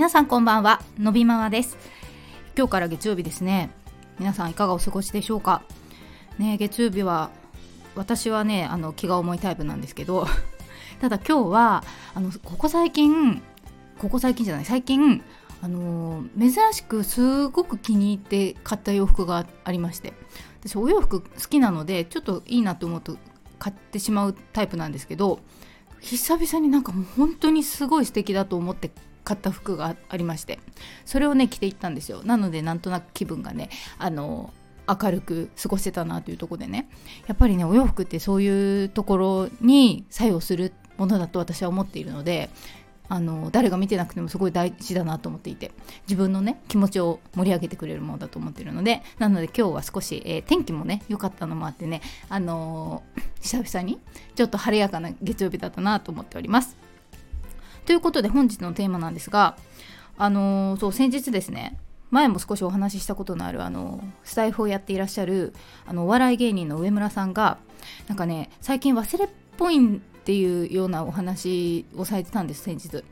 皆さんこんばんはのびママです。今日から月曜日ですね。皆さんいかがお過ごしでしょうか？ね月曜日は私はねあの気が重いタイプなんですけど。ただ今日はあのここ最近ここ最近じゃない最近あの珍しくすごく気に入って買った洋服がありまして。私お洋服好きなのでちょっといいなと思うと買ってしまうタイプなんですけど久々になんかもう本当にすごい素敵だと思って買った服がありましてそれをね着ていったんですよ。なのでなんとなく気分がねあの明るく過ごせたなというとこでね。やっぱりねお洋服ってそういうところに作用するものだと私は思っているのであの誰が見てなくてもすごい大事だなと思っていて自分のね気持ちを盛り上げてくれるものだと思っているのでなので今日は少し、えー、天気もね良かったのもあってねあのー、久々にちょっと晴れやかな月曜日だったなと思っております。ということで本日のテーマなんですがあのー、そう先日ですね前も少しお話ししたことのあるあのスタイフをやっていらっしゃるあのお笑い芸人の上村さんがなんかね最近忘れっぽいっていうようなお話をされてたんです先日。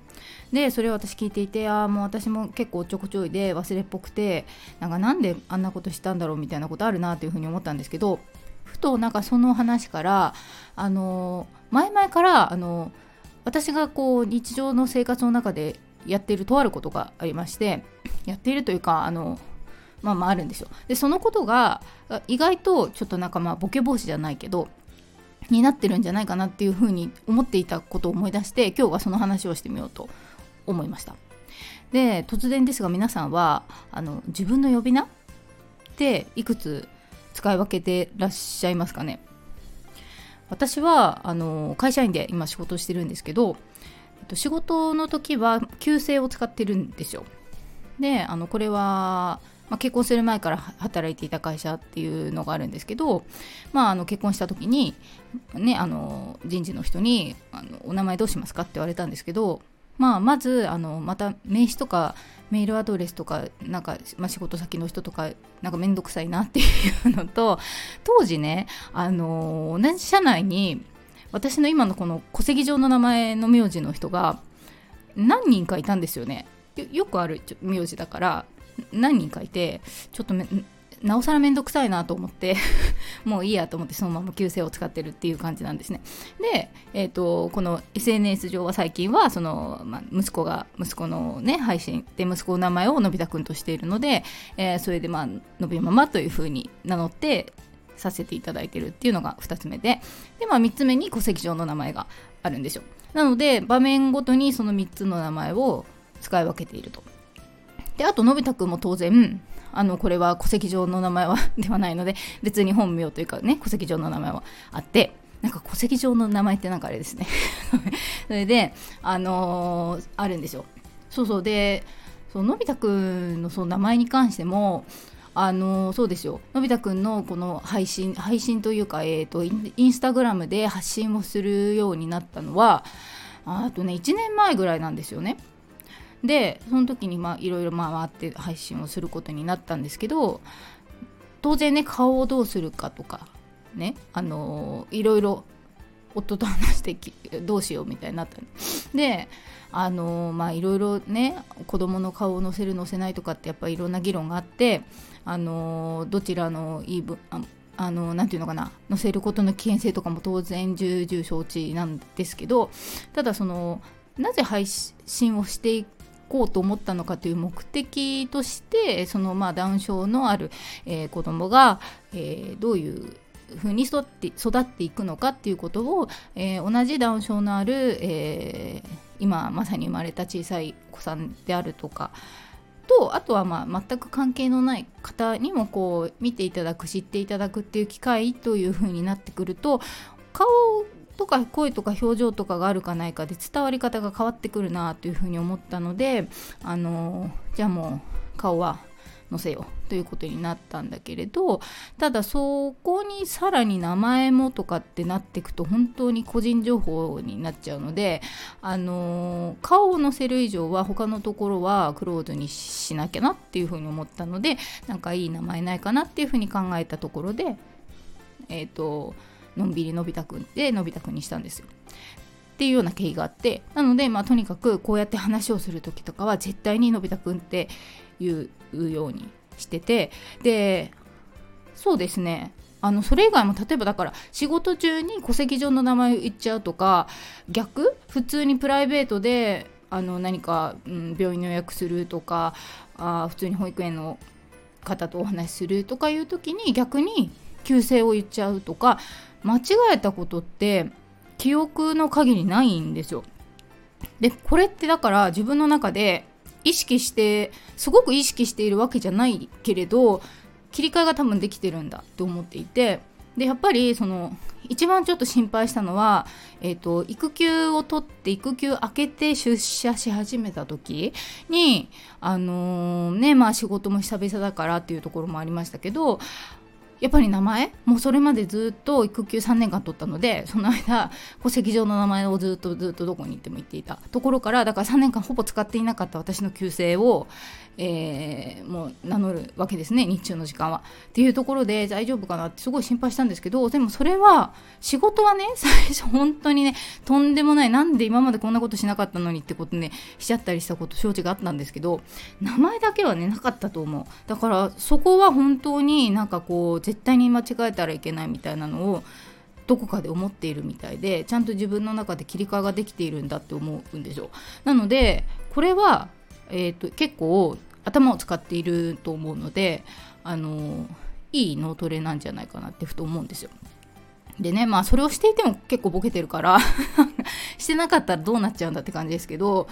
でそれを私聞いていてああもう私も結構ちょこちょいで忘れっぽくてなんかなんであんなことしたんだろうみたいなことあるなというふうに思ったんですけどふとなんかその話からあの前々からあの私がこう日常の生活の中でやっているとあることがありましてやっているというかあのまあまああるんですよ。でそのことが意外とちょっとなんかまあボケ防止じゃないけどになってるんじゃないかなっていうふうに思っていたことを思い出して今日はその話をしてみようと思いました。で突然ですが皆さんはあの自分の呼び名っていくつ使い分けてらっしゃいますかね？私はあの会社員で今仕事してるんですけど、えっと、仕事の時は旧姓を使ってるんですよであのこれはまあ、結婚する前から働いていた会社っていうのがあるんですけど、まあ、あの結婚した時に、ね、あの人事の人にあの「お名前どうしますか?」って言われたんですけど、まあ、まずあのまた名刺とかメールアドレスとかなんか、まあ、仕事先の人とかなんか面倒くさいなっていうのと 当時ねあの同じ社内に私の今のこの戸籍上の名前の名字の人が何人かいたんですよね。よくある名字だから何人かいてちょっとなおさら面倒くさいなと思って もういいやと思ってそのまま旧姓を使ってるっていう感じなんですね。で、えーと、この SNS 上は最近はその、まあ、息子が息子のね配信で息子の名前をのび太くんとしているので、えー、それでまあのびママというふうに名乗ってさせていただいてるっていうのが2つ目でで、まあ、3つ目に戸籍上の名前があるんですよ。なので場面ごとにその3つの名前を使い分けていると。であとのび太くんも当然あのこれは戸籍上の名前は ではないので別に本名というかね戸籍上の名前はあってなんか戸籍上の名前ってなんかあれですね。それであのー、あるんですよ。そうそう。でそうのび太くんのその名前に関してもあの、そうですよ。のび太くんのこの配信配信というか、えーと、インスタグラムで発信をするようになったのはあとね1年前ぐらいなんですよね。でその時にいろいろ回って配信をすることになったんですけど当然ね顔をどうするかとかねあのいろいろ夫と話してどうしようみたいになったであのまあいろいろね子供の顔を載せる載せないとかってやっぱいろんな議論があってあのどちらのいい分あのなていうのかな載せることの危険性とかも当然重々承知なんですけどただそのなぜ配信をしていくこうと思ったのかという目的としてそのまあダウン症のある、えー、子供が、えー、どういうふうに育って育っていくのかっていうことを、えー、同じダウン症のある、えー、今まさに生まれた小さい子さんであるとかとあとはまあ全く関係のない方にもこう見ていただく知っていただくっていう機会というふうになってくると顔とか声とか表情とかがあるかないかで伝わり方が変わってくるなというふうに思ったのであのじゃあもう顔は載せようということになったんだけれどただそこにさらに名前もとかってなっていくと本当に個人情報になっちゃうのであの顔を載せる以上は他のところはクローズにしなきゃなっていうふうに思ったのでなんかいい名前ないかなっていうふうに考えたところでえっ、ー、とのんびりのび太くんでのび太くんにしたんですよ。っていうような経緯があってなのでまあとにかくこうやって話をする時とかは絶対にのび太くんって言うようにしててでそうですねあのそれ以外も例えばだから仕事中に戸籍上の名前言っちゃうとか逆？普通にプライベートであの何か、うん、病院の予約するとかあ普通に保育園の方とお話しするとかいう時に逆に旧姓を言っちゃうとか間違えたことって記憶の限りないんですよ。でこれってだから自分の中で意識してすごく意識しているわけじゃないけれど切り替えが多分できてるんだって思っていてでやっぱりその一番ちょっと心配したのは、えーと、育休を取って育休明けて出社し始めた時にあのー、ねまあ仕事も久々だからっていうところもありましたけどやっぱり名前？もうそれまでずっと育休3年間取ったのでその間戸籍上の名前をずっとずっとどこに行っても言っていた。ところからだから3年間ほぼ使っていなかった私の旧姓を、えー、もう名乗るわけですね日中の時間は。っていうところで大丈夫かなってすごい心配したんですけどでもそれは仕事はね 最初本当にねとんでもないなんで今までこんなことしなかったのにってことねしちゃったりしたこと承知があったんですけど名前だけはねなかったと思う。だからそこは本当になんかこう絶対に間違えたらいけないみたいなのをどこかで思っているみたいでちゃんと自分の中で切り替えができているんだって思うんですよ。なのでこれは、えーと、結構頭を使っていると思うのであのいい脳トレなんじゃないかなってふと思うんですよ。でねまあそれをしていても結構ボケてるから してなかったらどうなっちゃうんだって感じですけど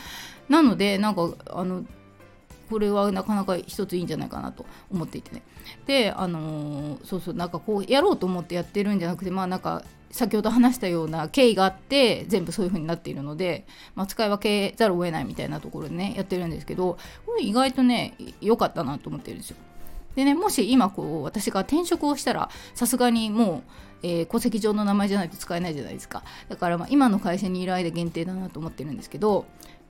なのでなんかあのこれはなかなか一ついいんじゃないかなと思っていてねであのー、そうそうなんかこうやろうと思ってやってるんじゃなくてまあなんか先ほど話したような経緯があって全部そういう風になっているので、まあ、使い分けざるを得ないみたいなところでねやってるんですけどこれ意外とね良かったなと思ってるんですよ。でねもし今こう私が転職をしたらさすがにもう、えー、戸籍上の名前じゃないと使えないじゃないですかだからまあ今の会社にいる間限定だなと思ってるんですけど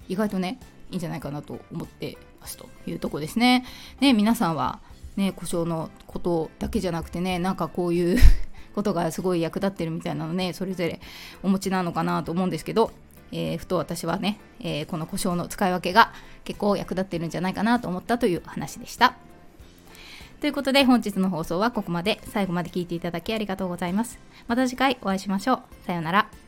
意外とねいいんじゃないかなと思ってますというとこですね。ね皆さんはね故障のことだけじゃなくてねなんかこういう ことがすごい役立ってるみたいなのねそれぞれお持ちなのかなと思うんですけど、えー、ふと私はね、えー、この故障の使い分けが結構役立ってるんじゃないかなと思ったという話でした。ということで本日の放送はここまで最後まで聞いていただきありがとうございます。また次回お会いしましょう。さようなら。